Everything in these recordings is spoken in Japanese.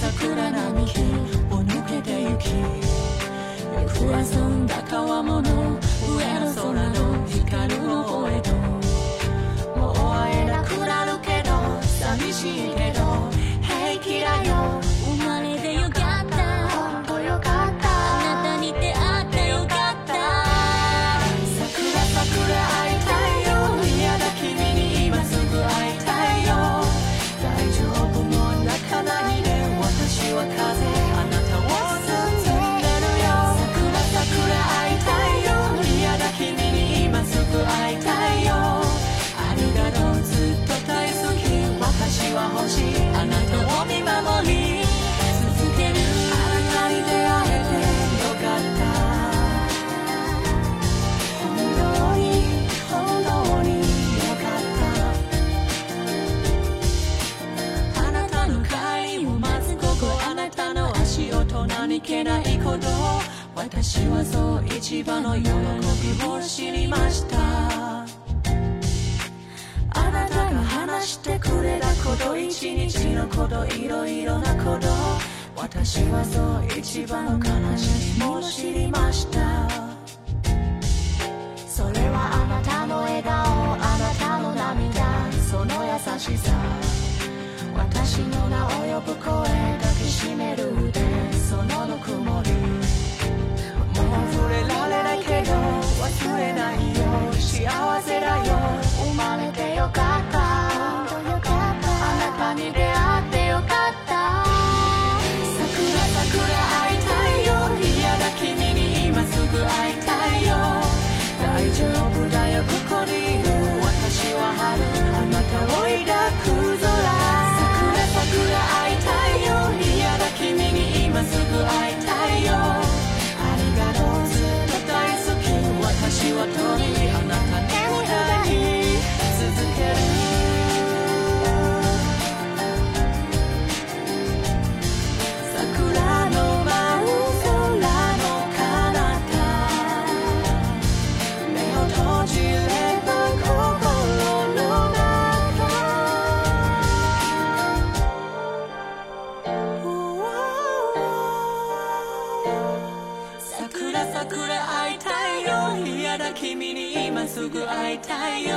桜並木を抜けてゆき。行く遊んだ川ものけないほど私はそう一番の喜びを知りました。あなたが話してくれたこと一日のこといろいろなこと私はそう一番の悲しみも知りました。それはあなたの笑顔あなたの涙その優しさ。私の名を呼ぶ声だけ知な君に今すぐ会いたいよ。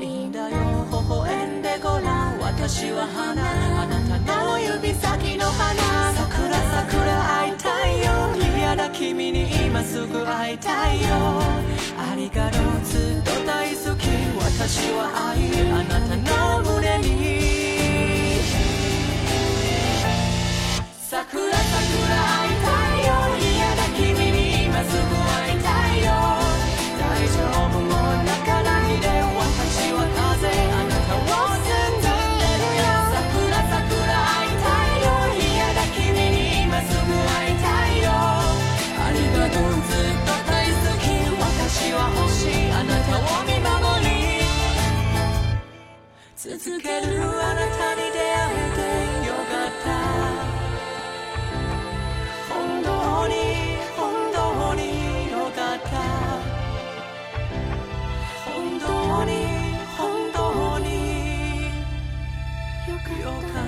いいんだよ微笑んでごらん。私は花。あなたの指先の花。桜桜会いたいよ。嫌な君に今すぐ会いたいよ。ありがとう。ずっと大好き。私は愛続けるあなたに出会えてよかった。本当に本当によかった。本当に本当によかった。